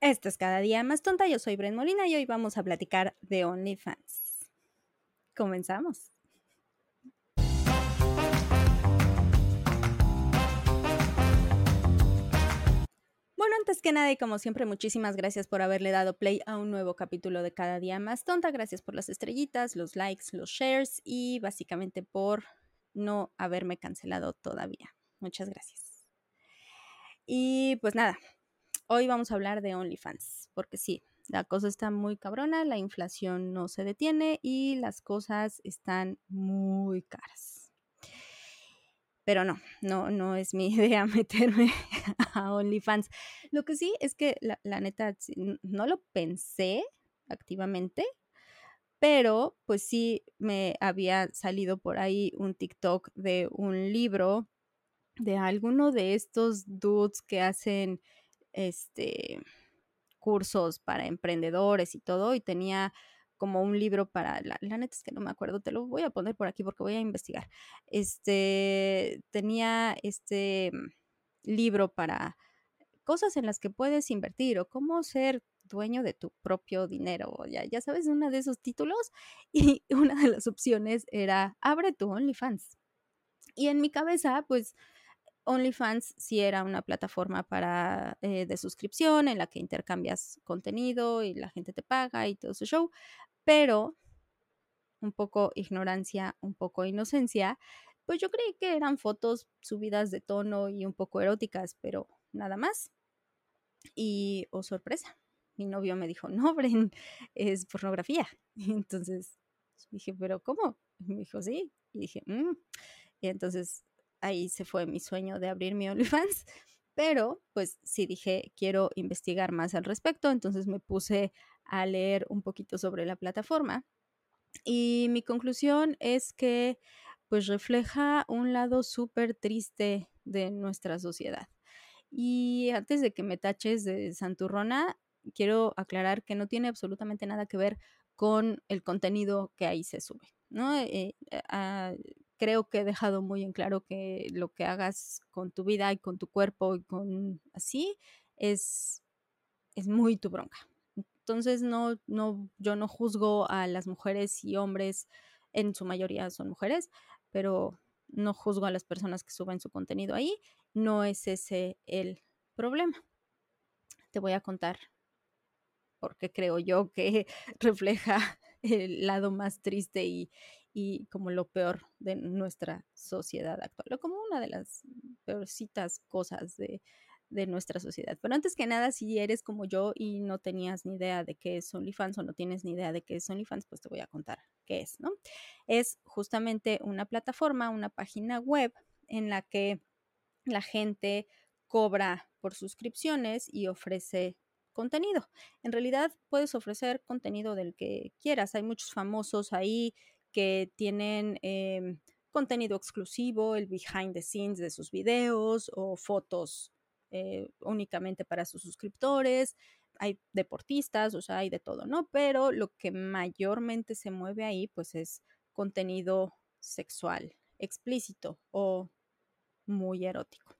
Esto es cada día más tonta. Yo soy Bren Molina y hoy vamos a platicar de OnlyFans. Comenzamos. Bueno, antes que nada y como siempre, muchísimas gracias por haberle dado play a un nuevo capítulo de Cada Día Más Tonta. Gracias por las estrellitas, los likes, los shares y básicamente por no haberme cancelado todavía. Muchas gracias. Y pues nada, hoy vamos a hablar de OnlyFans, porque sí, la cosa está muy cabrona, la inflación no se detiene y las cosas están muy caras. Pero no, no, no es mi idea meterme a OnlyFans. Lo que sí es que la, la neta no lo pensé activamente, pero pues sí me había salido por ahí un TikTok de un libro de alguno de estos dudes que hacen este cursos para emprendedores y todo y tenía como un libro para, la, la, neta es que no me acuerdo, te lo voy a poner por aquí porque voy a investigar. Este, tenía este libro para cosas en las que puedes invertir o cómo ser dueño de tu propio dinero, ya, ya sabes, uno de esos títulos y una de las opciones era abre tu OnlyFans. Y en mi cabeza, pues OnlyFans sí era una plataforma para eh, de suscripción en la que intercambias contenido y la gente te paga y todo su show, pero un poco ignorancia, un poco inocencia, pues yo creí que eran fotos subidas de tono y un poco eróticas, pero nada más. Y, oh sorpresa, mi novio me dijo, no, Bren, es pornografía. Entonces dije, pero ¿cómo? Y me dijo, sí. Y dije, mmm. Y entonces ahí se fue mi sueño de abrir mi OnlyFans. Pero pues sí dije, quiero investigar más al respecto. Entonces me puse a leer un poquito sobre la plataforma. Y mi conclusión es que pues refleja un lado súper triste de nuestra sociedad. Y antes de que me taches de santurrona, quiero aclarar que no tiene absolutamente nada que ver con el contenido que ahí se sube, ¿no? Eh, eh, creo que he dejado muy en claro que lo que hagas con tu vida y con tu cuerpo y con así es, es muy tu bronca. Entonces, no, no, yo no juzgo a las mujeres y hombres, en su mayoría son mujeres, pero no juzgo a las personas que suben su contenido ahí. No es ese el problema. Te voy a contar porque creo yo que refleja el lado más triste y, y como lo peor de nuestra sociedad actual, o como una de las peorcitas cosas de, de nuestra sociedad. Pero antes que nada, si eres como yo y no tenías ni idea de qué es OnlyFans o no tienes ni idea de qué es OnlyFans, pues te voy a contar qué es, ¿no? Es justamente una plataforma, una página web en la que la gente cobra por suscripciones y ofrece contenido. En realidad puedes ofrecer contenido del que quieras. Hay muchos famosos ahí que tienen eh, contenido exclusivo, el behind the scenes de sus videos o fotos eh, únicamente para sus suscriptores. Hay deportistas, o sea, hay de todo, ¿no? Pero lo que mayormente se mueve ahí, pues es contenido sexual, explícito o muy erótico.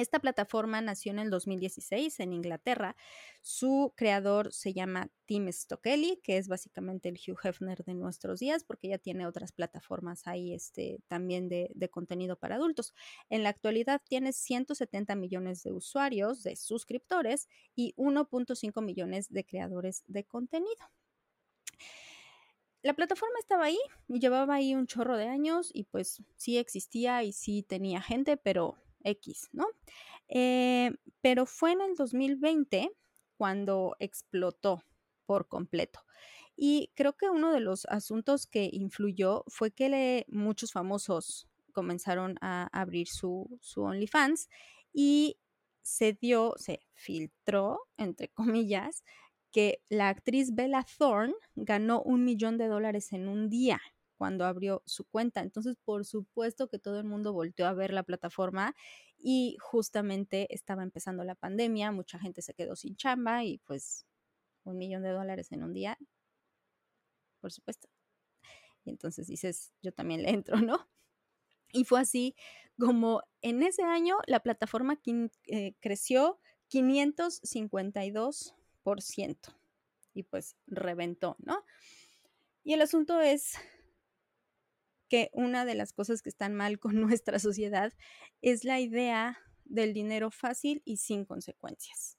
Esta plataforma nació en el 2016 en Inglaterra. Su creador se llama Tim Stokely, que es básicamente el Hugh Hefner de nuestros días, porque ya tiene otras plataformas ahí este, también de, contenido para adultos. En la actualidad tiene 170 millones de usuarios, de suscriptores y 1.5 millones de creadores de contenido la plataforma estaba ahí llevaba ahí un chorro de años y pues sí existía y sí tenía gente, pero X, ¿no? Eh, pero fue en el 2020 cuando explotó por completo. Y creo que uno de los asuntos que influyó fue que muchos famosos comenzaron a abrir su, su OnlyFans y se dio, se filtró, entre comillas, que la actriz Bella Thorne ganó un millón de dólares en un día cuando abrió su cuenta. Entonces, por supuesto que todo el mundo volteó a ver la plataforma y justamente estaba empezando la pandemia, mucha gente se quedó sin chamba y pues un millón de dólares en un día, por supuesto. Y entonces dices, yo también le entro, ¿no? Y fue así como en ese año la plataforma eh, creció 552%. Y pues reventó, ¿no? Y el asunto es que una de las cosas que están mal con nuestra sociedad es la idea del dinero fácil y sin consecuencias.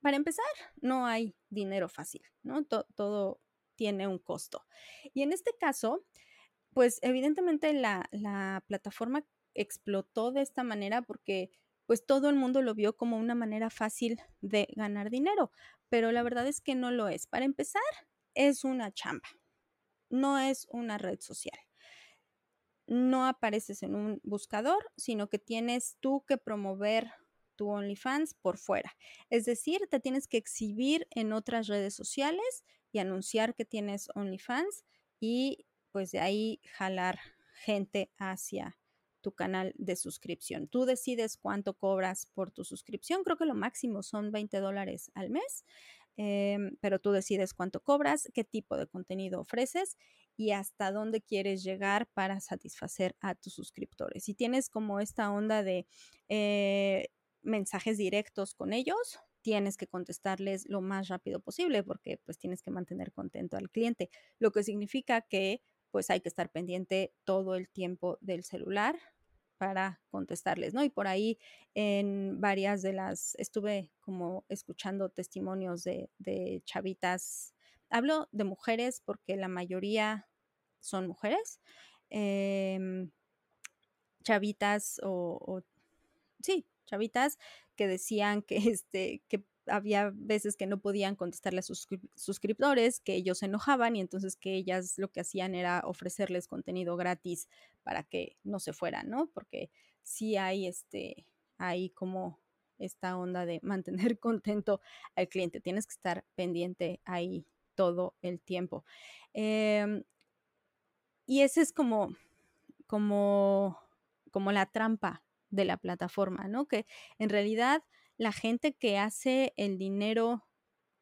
Para empezar, no hay dinero fácil, ¿no? todo tiene un costo. Y en este caso, pues evidentemente la, la plataforma explotó de esta manera porque pues todo el mundo lo vio como una manera fácil de ganar dinero, pero la verdad es que no lo es. Para empezar, es una chamba, no es una red social. No apareces en un buscador, sino que tienes tú que promover tu OnlyFans por fuera. Es decir, te tienes que exhibir en otras redes sociales y anunciar que tienes OnlyFans y pues de ahí jalar gente hacia tu canal de suscripción. Tú decides cuánto cobras por tu suscripción. Creo que lo máximo son 20 dólares al mes, em, pero tú decides cuánto cobras, qué tipo de contenido ofreces y hasta dónde quieres llegar para satisfacer a tus suscriptores. Si tienes como esta onda de eh, mensajes directos con ellos, tienes que contestarles lo más rápido posible porque pues tienes que mantener contento al cliente, lo que significa que pues hay que estar pendiente todo el tiempo del celular para contestarles, ¿no? Y por ahí en varias de las, estuve como escuchando testimonios de, chavitas, hablo de mujeres porque la mayoría son mujeres, em, chavitas o, o, sí, chavitas que decían que, este, que había veces que no podían contestarle a sus suscriptores, que ellos se enojaban y entonces que ellas lo que hacían era ofrecerles contenido gratis para que no se fueran, ¿no? Porque sí hay este, hay como esta onda de mantener contento al cliente. Tienes que estar pendiente ahí todo el tiempo. Em, y ese es como, como, como la trampa de la plataforma, ¿no? Que en realidad la gente que hace el dinero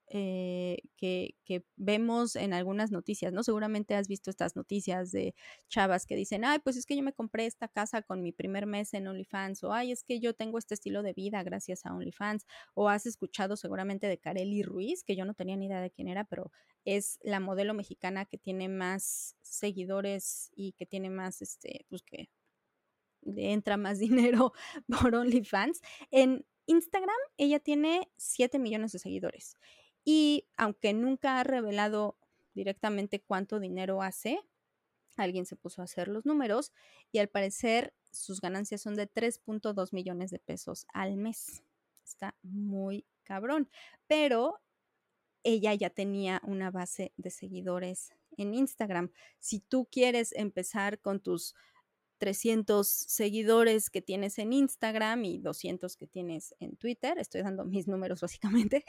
eh, que, vemos en algunas noticias, ¿no? Seguramente has visto estas noticias de chavas que dicen, ay, pues es que yo me compré esta casa con mi primer mes en OnlyFans, o ay, es que yo tengo este estilo de vida gracias a OnlyFans, o has escuchado seguramente de Kareli Ruiz, que yo no tenía ni idea de quién era, pero es la modelo mexicana que tiene más seguidores y que tiene más, este, pues que entra más dinero por OnlyFans. En Instagram, ella tiene 7 millones de seguidores. Y aunque nunca ha revelado directamente cuánto dinero hace, alguien se puso a hacer los números y al parecer sus ganancias son de 3.2 millones de pesos al mes. Está muy cabrón. Pero ella ya tenía una base de seguidores en Instagram. Si tú quieres empezar con tus 300 seguidores que tienes en Instagram y 200 que tienes en Twitter. Estoy dando mis números básicamente.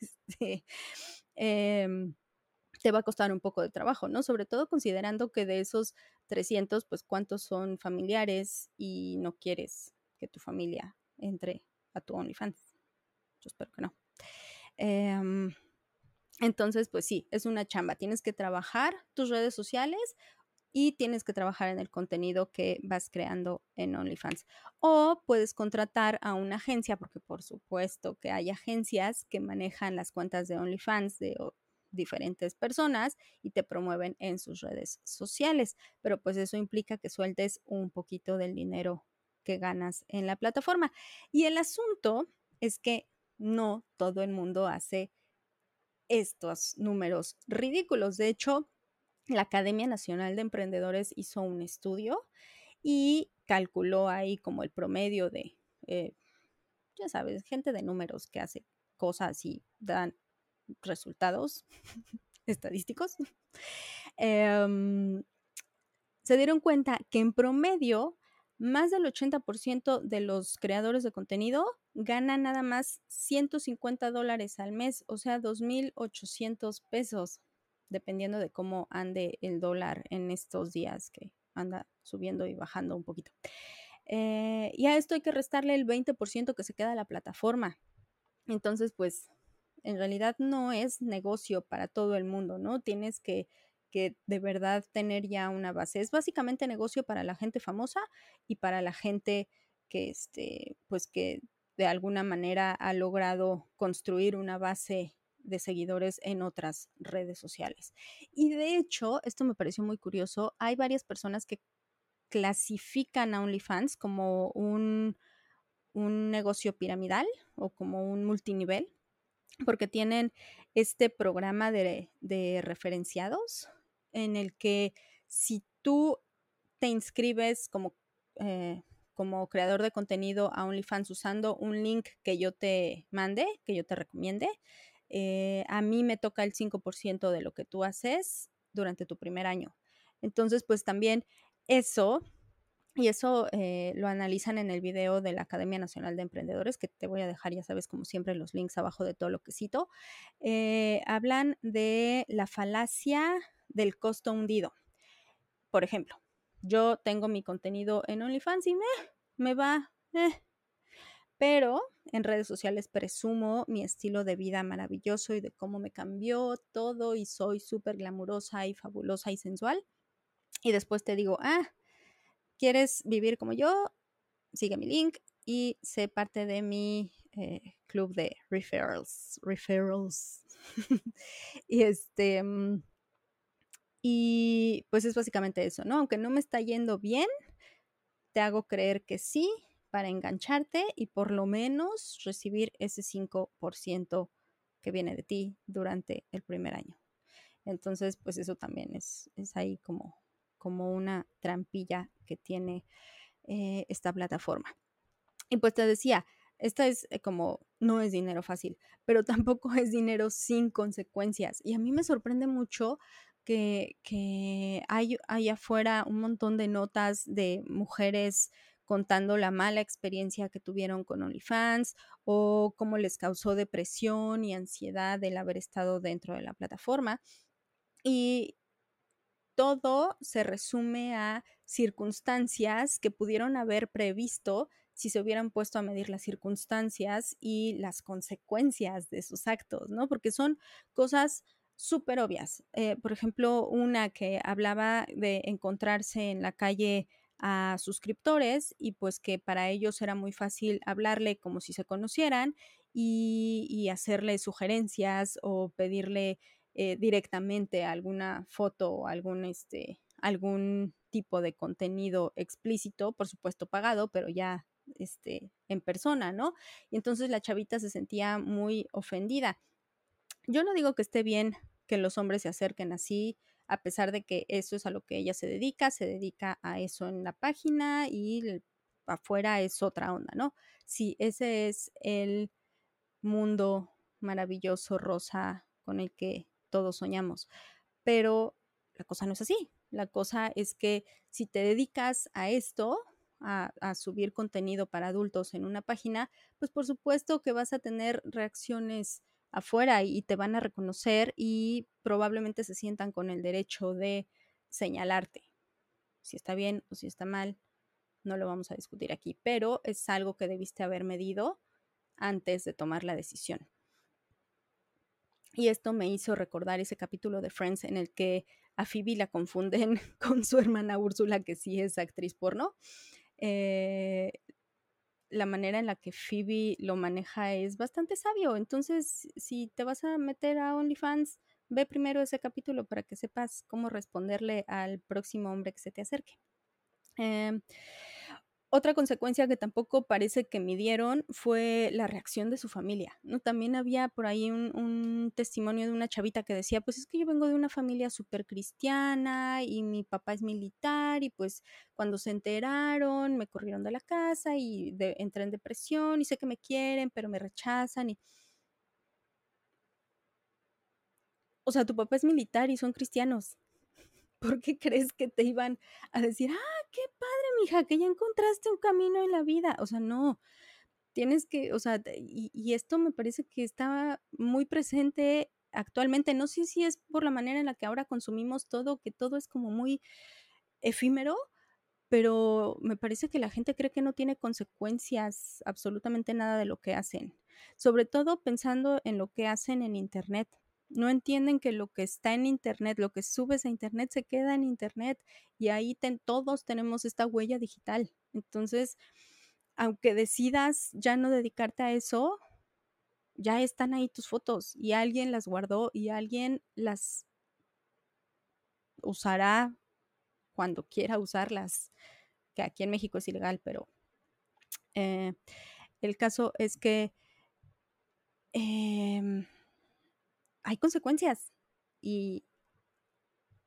Este, em, te va a costar un poco de trabajo, ¿no? Sobre todo considerando que de esos 300, pues cuántos son familiares y no quieres que tu familia entre a tu OnlyFans. Yo espero que no. Em, entonces, pues sí, es una chamba. Tienes que trabajar tus redes sociales y tienes que trabajar en el contenido que vas creando en OnlyFans. O puedes contratar a una agencia, porque por supuesto que hay agencias que manejan las cuentas de OnlyFans de diferentes personas y te promueven en sus redes sociales. Pero pues eso implica que sueltes un poquito del dinero que ganas en la plataforma. Y el asunto es que no todo el mundo hace estos números ridículos. De hecho, la Academia Nacional de Emprendedores hizo un estudio y calculó ahí como el promedio de, eh, ya sabes, gente de números que hace cosas y dan resultados estadísticos. Em, se dieron cuenta que en promedio más del 80% de los creadores de contenido ganan nada más 150 dólares al mes, o sea, 2.800 pesos dependiendo de cómo ande el dólar en estos días que anda subiendo y bajando un poquito. Eh, y a esto hay que restarle el 20% que se queda a la plataforma. Entonces, pues, en realidad no es negocio para todo el mundo, ¿no? Tienes que, que de verdad tener ya una base. Es básicamente negocio para la gente famosa y para la gente que, este, pues, que de alguna manera ha logrado construir una base de seguidores en otras redes sociales. Y de hecho, esto me pareció muy curioso, hay varias personas que clasifican a OnlyFans como un, un negocio piramidal o como un multinivel, porque tienen este programa de, de referenciados en el que si tú te inscribes como, eh, como creador de contenido a OnlyFans usando un link que yo te mande, que yo te recomiende, eh, a mí me toca el 5% de lo que tú haces durante tu primer año. Entonces, pues también eso, y eso eh, lo analizan en el video de la Academia Nacional de Emprendedores, que te voy a dejar, ya sabes, como siempre, los links abajo de todo lo que cito, eh, hablan de la falacia del costo hundido. Por ejemplo, yo tengo mi contenido en OnlyFans y me, me va, pero en redes sociales presumo mi estilo de vida maravilloso y de cómo me cambió todo y soy súper glamurosa y fabulosa y sensual. Y después te digo, ah, ¿quieres vivir como yo? Sigue mi link y sé parte de mi eh, club de referrals. Referrals. y este. Mm, y pues es básicamente eso, ¿no? Aunque no me está yendo bien, te hago creer que sí, para engancharte y por lo menos recibir ese 5% que viene de ti durante el primer año. Entonces, pues eso también es, es ahí como, como una trampilla que tiene eh, esta plataforma. Y pues te decía, esta es eh, como, no es dinero fácil, pero tampoco es dinero sin consecuencias. Y a mí me sorprende mucho que, que hay, hay afuera un montón de notas de mujeres contando la mala experiencia que tuvieron con OnlyFans o cómo les causó depresión y ansiedad el haber estado dentro de la plataforma. Y todo se resume a circunstancias que pudieron haber previsto si se hubieran puesto a medir las circunstancias y las consecuencias de sus actos, ¿no? Porque son cosas súper obvias. Eh, por ejemplo, una que hablaba de encontrarse en la calle a suscriptores y pues que para ellos era muy fácil hablarle como si se conocieran y, hacerle sugerencias o pedirle eh, directamente alguna foto o algún, este, algún tipo de contenido explícito, por supuesto pagado, pero ya este, en persona, ¿no? Y entonces la chavita se sentía muy ofendida. Yo no digo que esté bien que los hombres se acerquen así a pesar de que eso es a lo que ella se dedica, se dedica a eso en la página y afuera es otra onda, ¿no? Sí, ese es el mundo maravilloso rosa con el que todos soñamos, pero la cosa no es así. La cosa es que si te dedicas a esto, a, a, subir contenido para adultos en una página, pues por supuesto que vas a tener reacciones afuera y te van a reconocer y probablemente se sientan con el derecho de señalarte. Si está bien o si está mal, no lo vamos a discutir aquí, pero es algo que debiste haber medido antes de tomar la decisión. Y esto me hizo recordar ese capítulo de Friends en el que a Phoebe la confunden con su hermana Úrsula, que sí es actriz porno. Eh, la manera en la que Phoebe lo maneja es bastante sabio. Entonces, si te vas a meter a OnlyFans, ve primero ese capítulo para que sepas cómo responderle al próximo hombre que se te acerque. Em, otra consecuencia que tampoco parece que midieron fue la reacción de su familia, ¿no? También había por ahí un, testimonio de una chavita que decía, pues es que yo vengo de una familia súper cristiana y mi papá es militar y pues cuando se enteraron me corrieron de la casa y entré en depresión y sé que me quieren pero me rechazan y... O sea, tu papá es militar y son cristianos. ¿Por qué crees que te iban a decir, ah, qué padre, mija, que ya encontraste un camino en la vida? O sea, no, tienes que, o sea, y, esto me parece que está muy presente actualmente. No sé si es por la manera en la que ahora consumimos todo, que todo es como muy efímero, pero me parece que la gente cree que no tiene consecuencias absolutamente nada de lo que hacen, sobre todo pensando en lo que hacen en Internet no entienden que lo que está en Internet, lo que subes a Internet, se queda en Internet y ahí todos tenemos esta huella digital. Entonces, aunque decidas ya no dedicarte a eso, ya están ahí tus fotos y alguien las guardó y alguien las usará cuando quiera usarlas, que aquí en México es ilegal, pero eh, el caso es que em, hay consecuencias y,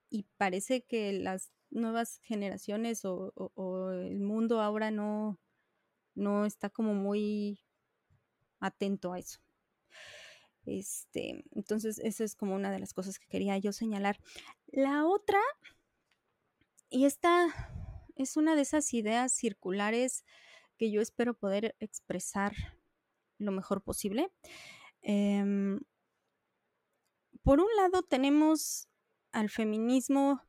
y parece que las nuevas generaciones o, el mundo ahora no, no está como muy atento a eso. Este, entonces, esa es como una de las cosas que quería yo señalar. La otra, y esta es una de esas ideas circulares que yo espero poder expresar lo mejor posible. Em, por un lado tenemos al feminismo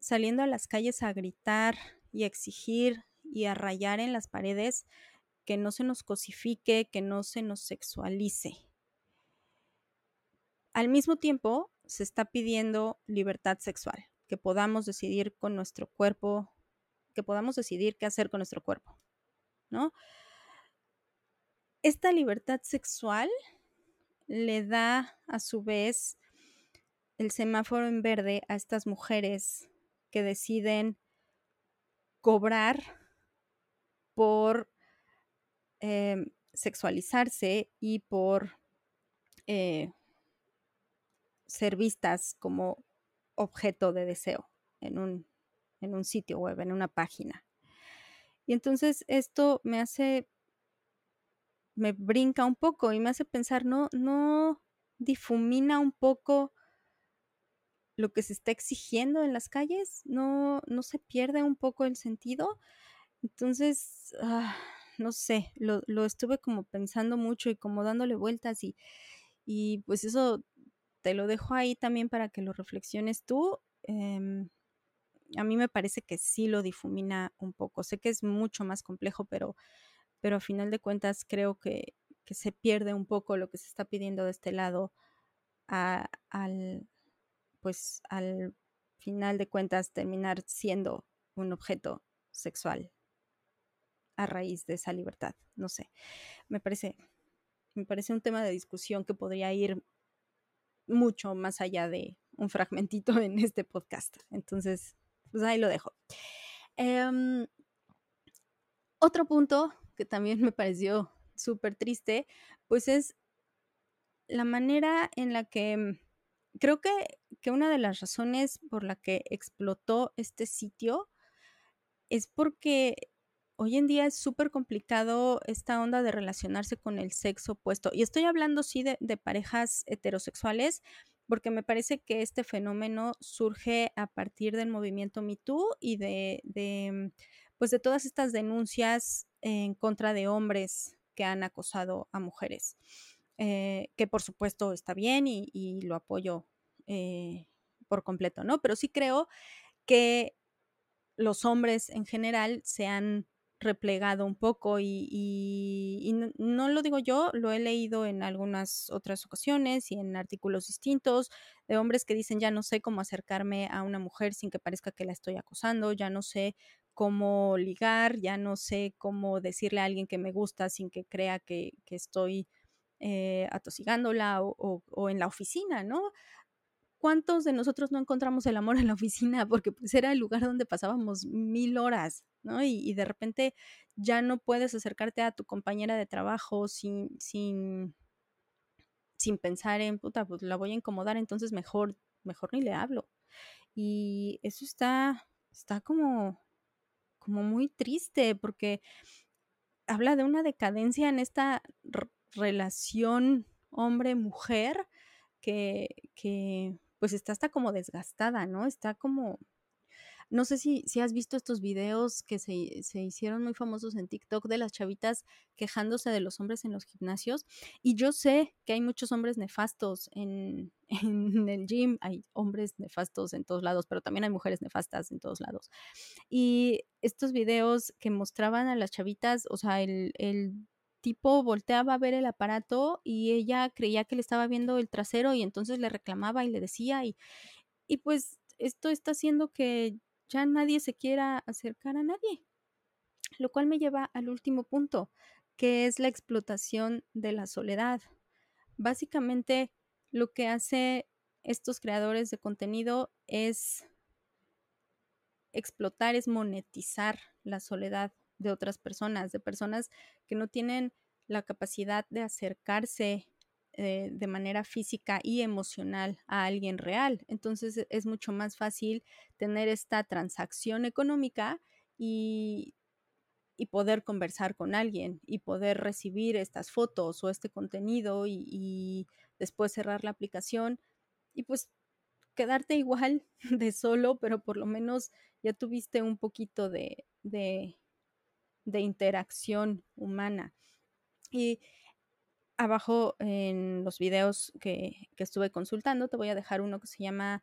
saliendo a las calles a gritar y a exigir y a rayar en las paredes que no se nos cosifique, que no se nos sexualice. Al mismo tiempo, se está pidiendo libertad sexual, que podamos decidir con nuestro cuerpo, que podamos decidir qué hacer con nuestro cuerpo, ¿no? Esta libertad sexual le da a su vez el semáforo en verde a estas mujeres que deciden cobrar por em, sexualizarse y por eh, ser vistas como objeto de deseo en un, en un sitio web, en una página. Y entonces esto me hace, me brinca un poco y me hace pensar, no, no difumina un poco lo que se está exigiendo en las calles, no, no se pierde un poco el sentido. Entonces, ah, no sé, lo, lo, estuve como pensando mucho y como dándole vueltas y, y pues eso te lo dejo ahí también para que lo reflexiones tú. Em, a mí me parece que sí lo difumina un poco. Sé que es mucho más complejo, pero, pero a final de cuentas creo que, se pierde un poco lo que se está pidiendo de este lado al, pues al final de cuentas terminar siendo un objeto sexual a raíz de esa libertad. No sé, me parece, me parece un tema de discusión que podría ir mucho más allá de un fragmentito en este podcast. Entonces, pues ahí lo dejo. Em, otro punto que también me pareció súper triste, pues es la manera en la que creo que, que, una de las razones por la que explotó este sitio es porque hoy en día es súper complicado esta onda de relacionarse con el sexo opuesto. Y estoy hablando, sí, de, parejas heterosexuales, porque me parece que este fenómeno surge a partir del movimiento MeToo y de, de, pues de todas estas denuncias en contra de hombres que han acosado a mujeres. Eh, que por supuesto está bien y, lo apoyo eh, por completo, ¿no? Pero sí creo que los hombres en general se han replegado un poco y, no, lo digo yo, lo he leído en algunas otras ocasiones y en artículos distintos de hombres que dicen ya no sé cómo acercarme a una mujer sin que parezca que la estoy acosando, ya no sé cómo ligar, ya no sé cómo decirle a alguien que me gusta sin que crea que, estoy eh, atosigándola o, en la oficina, ¿no? ¿Cuántos de nosotros no encontramos el amor en la oficina? Porque pues era el lugar donde pasábamos mil horas, ¿no? Y, de repente ya no puedes acercarte a tu compañera de trabajo sin, sin, sin pensar en, puta, pues la voy a incomodar, entonces mejor, mejor ni le hablo. Y eso está, está como, como muy triste porque habla de una decadencia en esta relación hombre-mujer que, que pues está hasta como desgastada, ¿no? Está como, no sé si, si has visto estos videos que se, hicieron muy famosos en TikTok de las chavitas quejándose de los hombres en los gimnasios. Y yo sé que hay muchos hombres nefastos en, en el gym, hay hombres nefastos en todos lados, pero también hay mujeres nefastas en todos lados. Y estos videos que mostraban a las chavitas, o sea, el, tipo volteaba a ver el aparato y ella creía que le estaba viendo el trasero y entonces le reclamaba y le decía y, y pues esto está haciendo que ya nadie se quiera acercar a nadie. Lo cual me lleva al último punto, que es la explotación de la soledad. Básicamente, lo que hace estos creadores de contenido es explotar, es monetizar la soledad de otras personas, de personas que no tienen la capacidad de acercarse eh, de manera física y emocional a alguien real. Entonces es mucho más fácil tener esta transacción económica y, poder conversar con alguien y poder recibir estas fotos o este contenido y después cerrar la aplicación y pues quedarte igual de solo, pero por lo menos ya tuviste un poquito de, de, interacción humana. Y abajo en los videos que, que, estuve consultando, te voy a dejar uno que se llama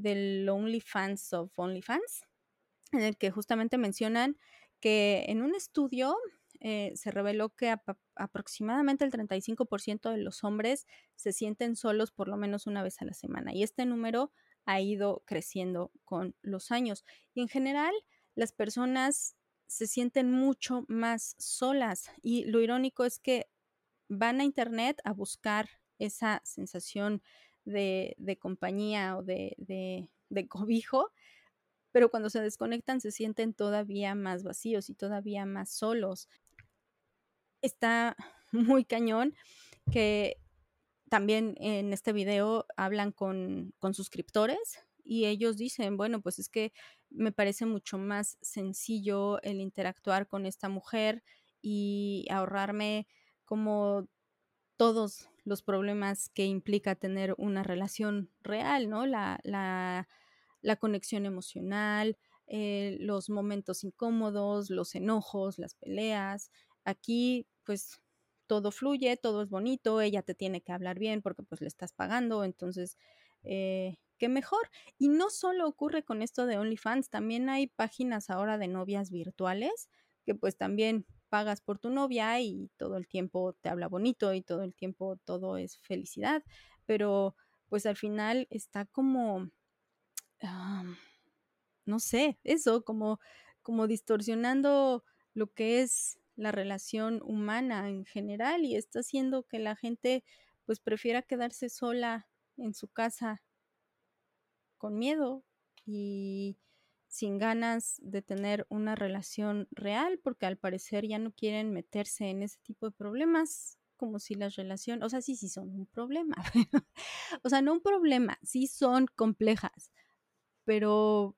The Lonely Fans of OnlyFans, en el que justamente mencionan que en un estudio eh, se reveló que ap aproximadamente el 35% de los hombres se sienten solos por lo menos una vez a la semana y este número ha ido creciendo con los años. Y en general, las personas se sienten mucho más solas y lo irónico es que van a internet a buscar esa sensación de, de compañía o de, de cobijo pero cuando se desconectan se sienten todavía más vacíos y todavía más solos. Está muy cañón que también en este video hablan con, con suscriptores y ellos dicen, bueno, pues es que me parece mucho más sencillo el interactuar con esta mujer y ahorrarme como todos los problemas que implica tener una relación real, ¿no? La, la, la conexión emocional, eh, los momentos incómodos, los enojos, las peleas. Aquí, pues, todo fluye, todo es bonito, ella te tiene que hablar bien porque pues le estás pagando, entonces, eh, qué mejor. Y no solo ocurre con esto de OnlyFans, también hay páginas ahora de novias virtuales que pues también pagas por tu novia y todo el tiempo te habla bonito y todo el tiempo todo es felicidad, pero pues al final está como no sé, eso, como, como distorsionando lo que es la relación humana en general y está haciendo que la gente pues prefiera quedarse sola en su casa con miedo y sin ganas de tener una relación real porque al parecer ya no quieren meterse en ese tipo de problemas como si las relaciones, o sea, sí, sí son un problema, o sea, no un problema, sí son complejas, pero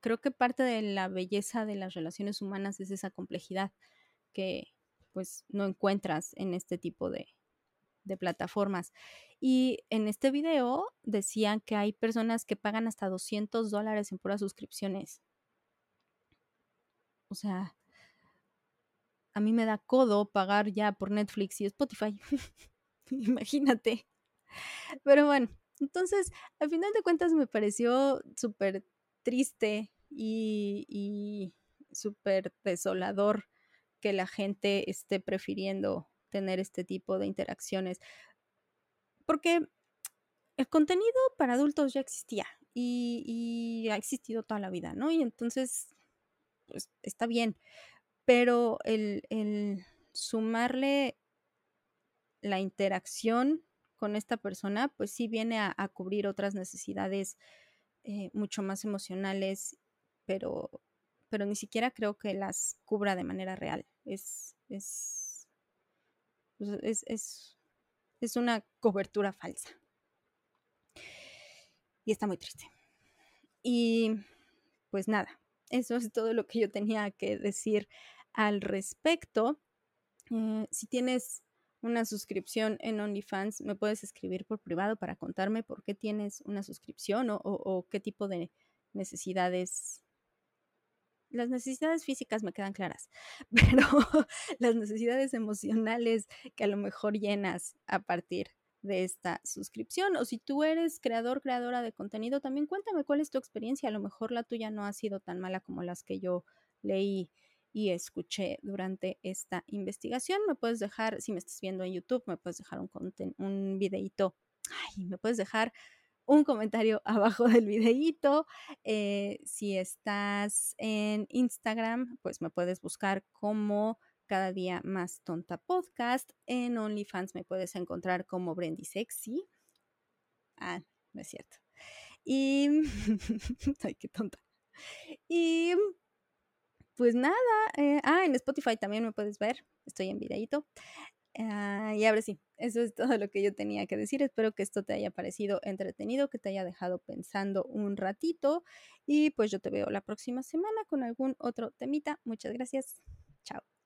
creo que parte de la belleza de las relaciones humanas es esa complejidad que pues no encuentras en este tipo de, de plataformas. Y en este video decían que hay personas que pagan hasta 200 dólares en puras suscripciones. O sea, a mí me da codo pagar ya por Netflix y Spotify. Imagínate. Pero bueno, entonces, al final de cuentas me pareció súper triste y, y súper desolador que la gente esté prefiriendo tener este tipo de interacciones. Porque el contenido para adultos ya existía y, ha existido toda la vida, ¿no? Y entonces, pues está bien, pero el, sumarle la interacción con esta persona, pues sí viene a, a cubrir otras necesidades eh, mucho más emocionales, pero, pero ni siquiera creo que las cubra de manera real. Es, es, pues, es, es, es una cobertura falsa. Y está muy triste. Y pues nada, eso es todo lo que yo tenía que decir al respecto. Eh, si tienes una suscripción en OnlyFans, me puedes escribir por privado para contarme por qué tienes una suscripción o, o, o qué tipo de necesidades las necesidades físicas me quedan claras, pero las necesidades emocionales que a lo mejor llenas a partir de esta suscripción. O si tú eres creador, creadora de contenido, también cuéntame cuál es tu experiencia. A lo mejor la tuya no ha sido tan mala como las que yo leí y escuché durante esta investigación. Me puedes dejar, si me estás viendo en YouTube, me puedes dejar un, un videito, ay, me puedes dejar un comentario abajo del videíto. Eh, si estás en Instagram, pues me puedes buscar como cada día más tonta podcast. En OnlyFans me puedes encontrar como Brendy Sexy. Ah, no es cierto. Y. Ay, qué tonta. Y. Pues nada. Eh, ah, en Spotify también me puedes ver. Estoy en videíto. Ah, y ahora sí, eso es todo lo que yo tenía que decir. Espero que esto te haya parecido entretenido, que te haya dejado pensando un ratito. Y pues yo te veo la próxima semana con algún otro temita. Muchas gracias. Chao.